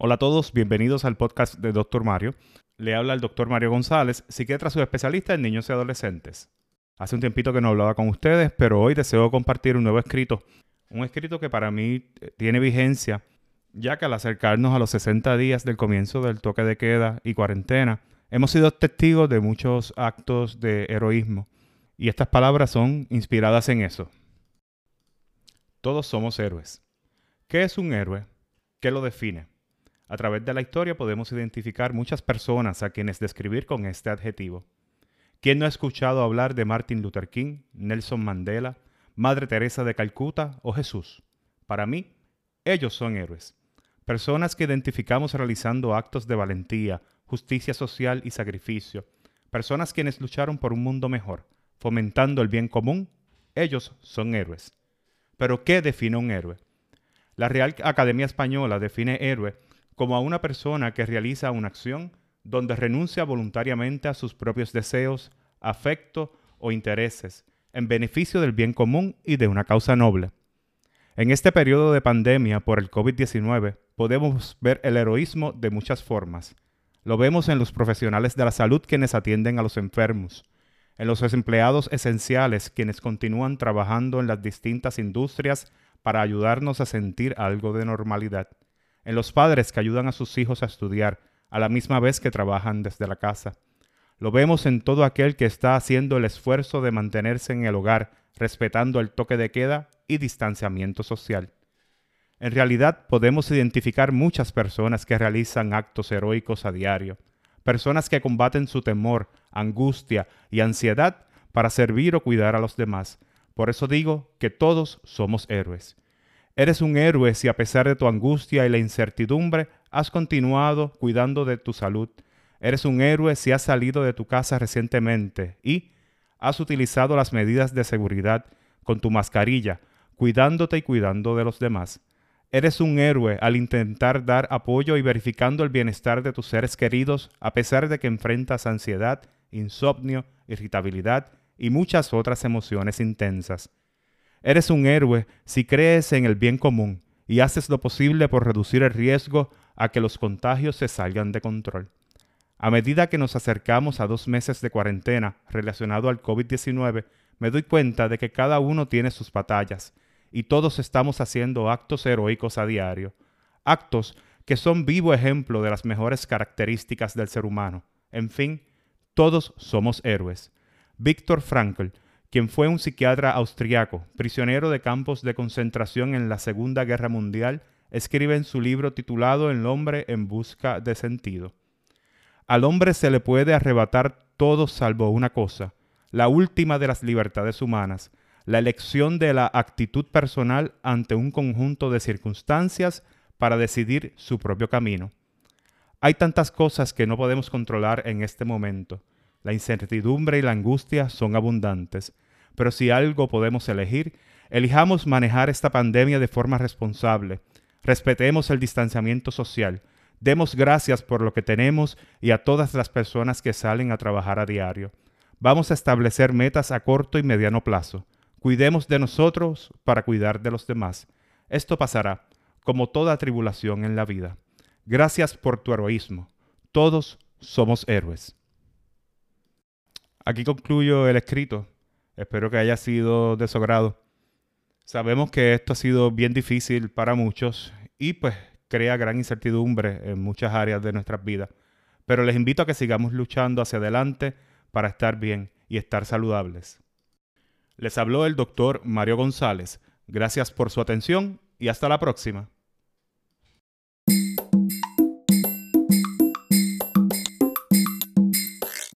Hola a todos, bienvenidos al podcast de Dr. Mario. Le habla el Dr. Mario González, psiquiatra subespecialista en niños y adolescentes. Hace un tiempito que no hablaba con ustedes, pero hoy deseo compartir un nuevo escrito. Un escrito que para mí eh, tiene vigencia, ya que al acercarnos a los 60 días del comienzo del toque de queda y cuarentena, hemos sido testigos de muchos actos de heroísmo. Y estas palabras son inspiradas en eso. Todos somos héroes. ¿Qué es un héroe? ¿Qué lo define? A través de la historia podemos identificar muchas personas a quienes describir con este adjetivo. ¿Quién no ha escuchado hablar de Martin Luther King, Nelson Mandela, Madre Teresa de Calcuta o Jesús? Para mí, ellos son héroes. Personas que identificamos realizando actos de valentía, justicia social y sacrificio. Personas quienes lucharon por un mundo mejor, fomentando el bien común. Ellos son héroes. Pero ¿qué define un héroe? La Real Academia Española define héroe como a una persona que realiza una acción donde renuncia voluntariamente a sus propios deseos, afecto o intereses en beneficio del bien común y de una causa noble. En este periodo de pandemia por el COVID-19 podemos ver el heroísmo de muchas formas. Lo vemos en los profesionales de la salud quienes atienden a los enfermos, en los empleados esenciales quienes continúan trabajando en las distintas industrias para ayudarnos a sentir algo de normalidad, en los padres que ayudan a sus hijos a estudiar, a la misma vez que trabajan desde la casa. Lo vemos en todo aquel que está haciendo el esfuerzo de mantenerse en el hogar, respetando el toque de queda y distanciamiento social. En realidad podemos identificar muchas personas que realizan actos heroicos a diario, personas que combaten su temor, angustia y ansiedad para servir o cuidar a los demás. Por eso digo que todos somos héroes. Eres un héroe si a pesar de tu angustia y la incertidumbre has continuado cuidando de tu salud. Eres un héroe si has salido de tu casa recientemente y has utilizado las medidas de seguridad con tu mascarilla, cuidándote y cuidando de los demás. Eres un héroe al intentar dar apoyo y verificando el bienestar de tus seres queridos a pesar de que enfrentas ansiedad, insomnio, irritabilidad y muchas otras emociones intensas. Eres un héroe si crees en el bien común y haces lo posible por reducir el riesgo a que los contagios se salgan de control. A medida que nos acercamos a dos meses de cuarentena relacionado al COVID-19, me doy cuenta de que cada uno tiene sus batallas y todos estamos haciendo actos heroicos a diario, actos que son vivo ejemplo de las mejores características del ser humano. En fin, todos somos héroes. Víctor Frankl quien fue un psiquiatra austriaco, prisionero de campos de concentración en la Segunda Guerra Mundial, escribe en su libro titulado El hombre en busca de sentido. Al hombre se le puede arrebatar todo salvo una cosa, la última de las libertades humanas, la elección de la actitud personal ante un conjunto de circunstancias para decidir su propio camino. Hay tantas cosas que no podemos controlar en este momento, la incertidumbre y la angustia son abundantes, pero si algo podemos elegir, elijamos manejar esta pandemia de forma responsable. Respetemos el distanciamiento social. Demos gracias por lo que tenemos y a todas las personas que salen a trabajar a diario. Vamos a establecer metas a corto y mediano plazo. Cuidemos de nosotros para cuidar de los demás. Esto pasará, como toda tribulación en la vida. Gracias por tu heroísmo. Todos somos héroes. Aquí concluyo el escrito. Espero que haya sido de su agrado. Sabemos que esto ha sido bien difícil para muchos y pues crea gran incertidumbre en muchas áreas de nuestras vidas. Pero les invito a que sigamos luchando hacia adelante para estar bien y estar saludables. Les habló el doctor Mario González. Gracias por su atención y hasta la próxima.